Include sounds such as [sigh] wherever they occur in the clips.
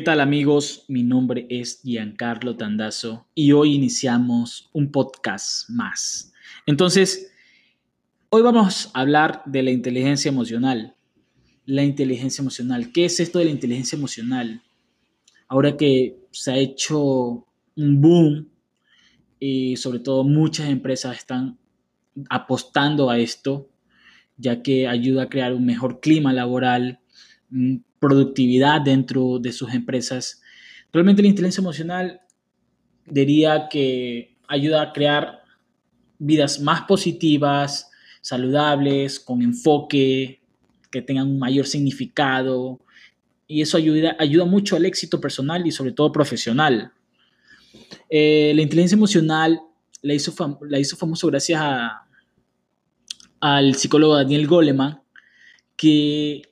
¿Qué tal amigos? Mi nombre es Giancarlo Tandazo y hoy iniciamos un podcast más. Entonces, hoy vamos a hablar de la inteligencia emocional. La inteligencia emocional. ¿Qué es esto de la inteligencia emocional? Ahora que se ha hecho un boom y sobre todo muchas empresas están apostando a esto, ya que ayuda a crear un mejor clima laboral, mm, productividad dentro de sus empresas. Realmente la inteligencia emocional diría que ayuda a crear vidas más positivas, saludables, con enfoque, que tengan un mayor significado. Y eso ayuda, ayuda mucho al éxito personal y sobre todo profesional. Eh, la inteligencia emocional la hizo, la hizo famoso gracias a, al psicólogo Daniel Goleman, que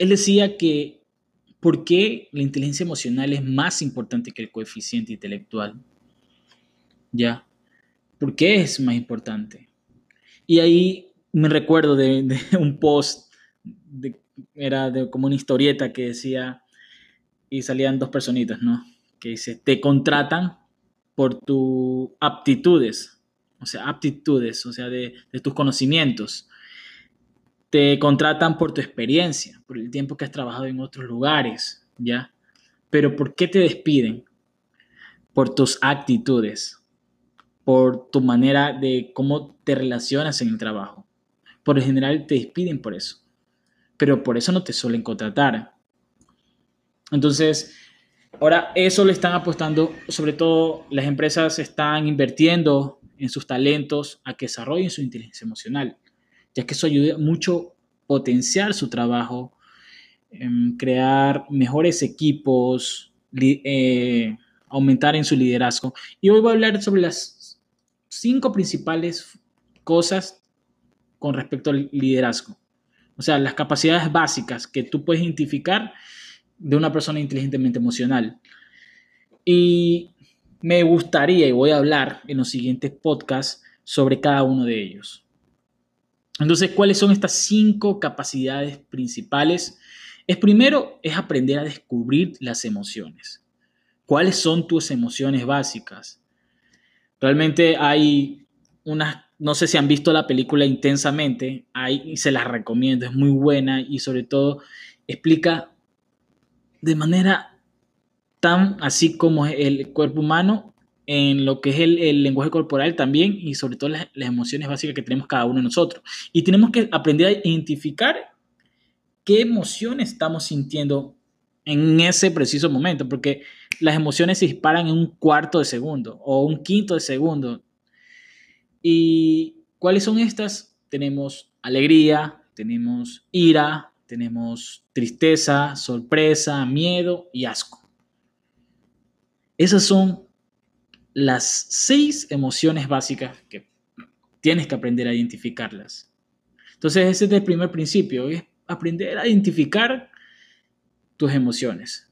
él decía que ¿por qué la inteligencia emocional es más importante que el coeficiente intelectual? ¿Ya? ¿Por qué es más importante? Y ahí me recuerdo de, un post, era de, como una historieta que decía, y salían dos personitas, ¿no? Que dice, te contratan por tus aptitudes, o sea, aptitudes, o sea, de, de tus conocimientos te contratan por tu experiencia, por el tiempo que has trabajado en otros lugares, ¿ya? Pero ¿por qué te despiden? Por tus actitudes, por tu manera de cómo te relacionas en el trabajo. Por lo general te despiden por eso, pero por eso no te suelen contratar. Entonces, ahora eso le están apostando, sobre todo las empresas están invirtiendo en sus talentos a que desarrollen su inteligencia emocional ya que eso ayuda mucho a potenciar su trabajo, em, crear mejores equipos, eh, aumentar en su liderazgo. Y hoy voy a hablar sobre las cinco principales cosas con respecto al liderazgo. O sea, las capacidades básicas que tú puedes identificar de una persona inteligentemente emocional. Y me gustaría, y voy a hablar en los siguientes podcasts sobre cada uno de ellos. Entonces, ¿cuáles son estas cinco capacidades principales? Es primero, es aprender a descubrir las emociones. ¿Cuáles son tus emociones básicas? Realmente hay unas, no sé si han visto la película intensamente, ahí se las recomiendo, es muy buena y sobre todo explica de manera tan así como el cuerpo humano en lo que es el, lenguaje corporal también y sobre todo las, emociones básicas que tenemos cada uno de nosotros. Y tenemos que aprender a identificar qué emociones estamos sintiendo en ese preciso momento, porque las emociones se disparan en un cuarto de segundo o un quinto de segundo. ¿Y cuáles son estas? Tenemos alegría, tenemos ira, tenemos tristeza, sorpresa, miedo y asco. Esas son las seis emociones básicas que tienes que aprender a identificarlas. Entonces, ese es el primer principio, es aprender a identificar tus emociones.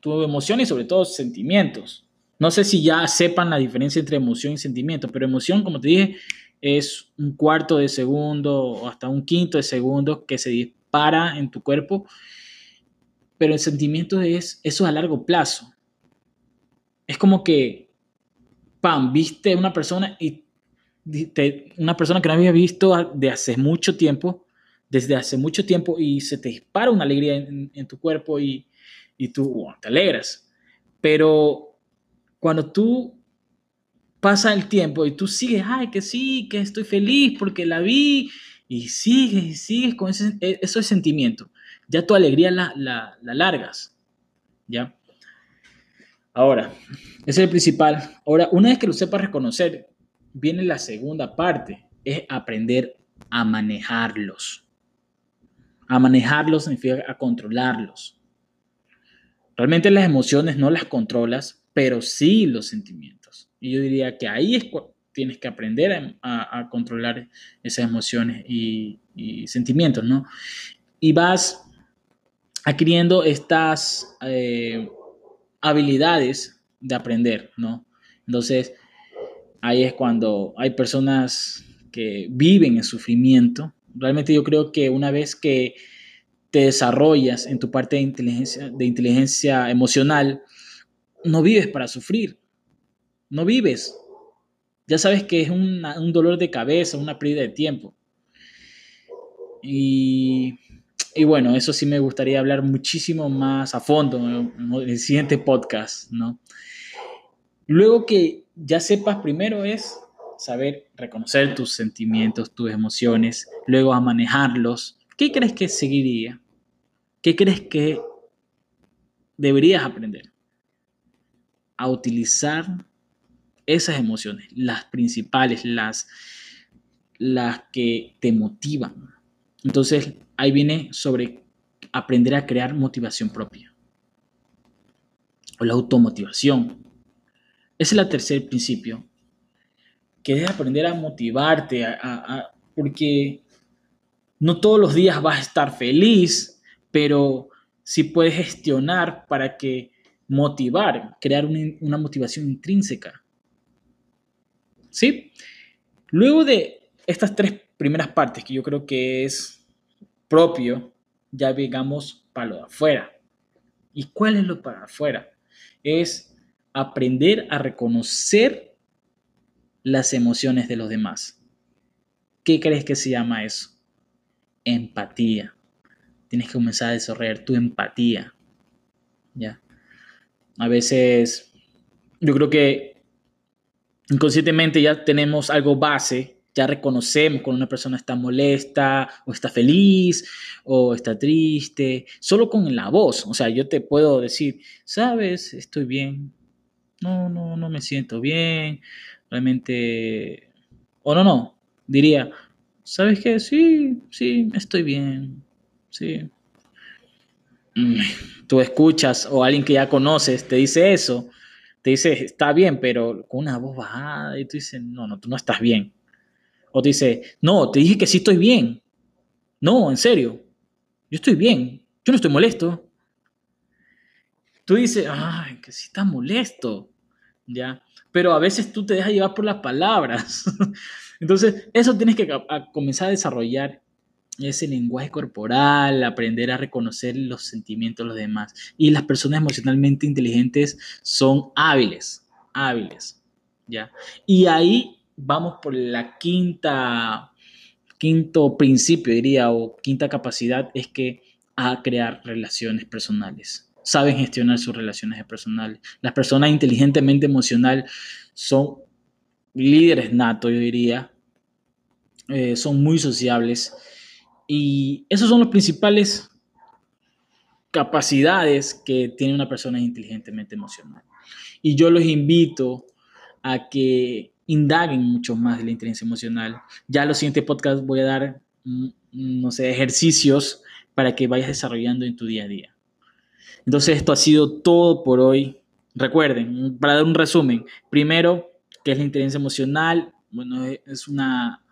Tus emociones y sobre todo sentimientos. No sé si ya sepan la diferencia entre emoción y sentimiento, pero emoción, como te dije, es un cuarto de segundo o hasta un quinto de segundo que se dispara en tu cuerpo, pero el sentimiento es eso a largo plazo es como que, pam, viste una persona y una persona que no había visto de hace mucho tiempo, desde hace mucho tiempo, y se te dispara una alegría en, tu cuerpo y, tú te alegras. Pero cuando tú pasa el tiempo y tú sigues, ay, que sí, que estoy feliz porque la vi, y sigues y sigues con ese, e, eso sentimiento, ya tu alegría la, la, la largas, ¿ya? Ahora, ese es el principal. Ahora, una vez que lo sepas reconocer, viene la segunda parte, es aprender a manejarlos. A manejarlos significa a controlarlos. Realmente las emociones no las controlas, pero sí los sentimientos. Y yo diría que ahí es tienes que aprender a, controlar esas emociones y, sentimientos, ¿no? Y vas adquiriendo estas eh, habilidades de aprender, ¿no? Entonces, ahí es cuando hay personas que viven en sufrimiento. Realmente yo creo que una vez que te desarrollas en tu parte de inteligencia, de inteligencia emocional, no vives para sufrir, no vives. Ya sabes que es un dolor de cabeza, una pérdida de tiempo. Y, y, bueno, eso sí me gustaría hablar muchísimo más a fondo en el siguiente podcast, ¿no? Luego que ya sepas, primero es saber reconocer tus sentimientos, tus emociones, luego a manejarlos. ¿Qué crees que seguiría? ¿Qué crees que deberías aprender? A utilizar esas emociones, las principales, las, las que te motivan. Entonces, ahí viene sobre aprender a crear motivación propia. O la automotivación. Ese es el tercer principio. Que debes aprender a motivarte, porque no todos los días vas a estar feliz, pero sí puedes gestionar para que motivar, crear una, una motivación intrínseca. ¿Sí? Luego de estas tres primeras partes que yo creo que es propio, ya digamos para lo de afuera. ¿Y cuál es lo para afuera? Es aprender a reconocer las emociones de los demás. ¿Qué crees que se llama eso? Empatía. Tienes que comenzar a desarrollar tu empatía. ¿Ya? A veces yo creo que inconscientemente ya tenemos algo base, ya reconocemos cuando una persona está molesta o está feliz o está triste, solo con la voz. O sea, yo te puedo decir, sabes, estoy bien, no, no, no me siento bien, realmente, o no, no, diría, ¿sabes qué? Sí, sí, estoy bien, sí. Mm, tú escuchas o alguien que ya conoces te dice eso, te dice, está bien, pero con una voz bajada y tú dices, no, no, tú no estás bien. O te dice, no, te dije que sí estoy bien. No, en serio, yo estoy bien, yo no estoy molesto. Tú dices, ay, que sí está molesto. ¿ya? Pero a veces tú te dejas llevar por las palabras. [laughs] Entonces, eso tienes que comenzar a desarrollar ese lenguaje corporal, aprender a reconocer los sentimientos de los demás. Y las personas emocionalmente inteligentes son hábiles, hábiles, ¿ya? Y ahí vamos por la quinta, quinto principio, diría, o quinta capacidad, es que a crear relaciones personales saben gestionar sus relaciones personales. Las personas inteligentemente emocional son líderes natos, yo diría. Eh, son muy sociables. Y esos son los principales capacidades que tiene una persona inteligentemente emocional. Y yo los invito a que indaguen mucho más de la inteligencia emocional. Ya en los siguientes podcasts voy a dar, mm, no sé, ejercicios para que vayas desarrollando en tu día a día. Entonces esto ha sido todo por hoy. Recuerden, para dar un resumen, primero, ¿qué es la inteligencia emocional? Bueno, es una,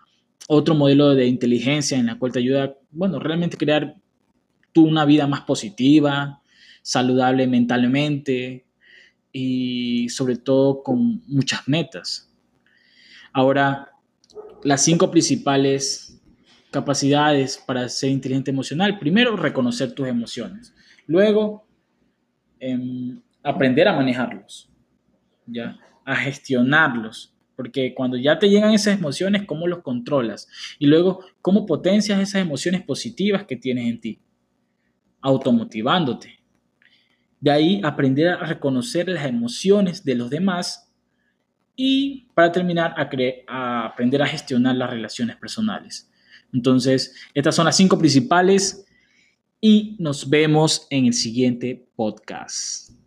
otro modelo de inteligencia en la cual te ayuda, bueno, realmente crear tú una vida más positiva, saludable mentalmente y sobre todo con muchas metas. Ahora, las cinco principales capacidades para ser inteligente emocional. Primero, reconocer tus emociones. Luego, Em, aprender a manejarlos, ¿ya? A gestionarlos. Porque cuando ya te llegan esas emociones, ¿cómo los controlas? Y luego, ¿cómo potencias esas emociones positivas que tienes en ti? Automotivándote. De ahí aprender a reconocer las emociones de los demás y para terminar a, aprender a gestionar las relaciones personales. Entonces, estas son las cinco principales y nos vemos en el siguiente podcast.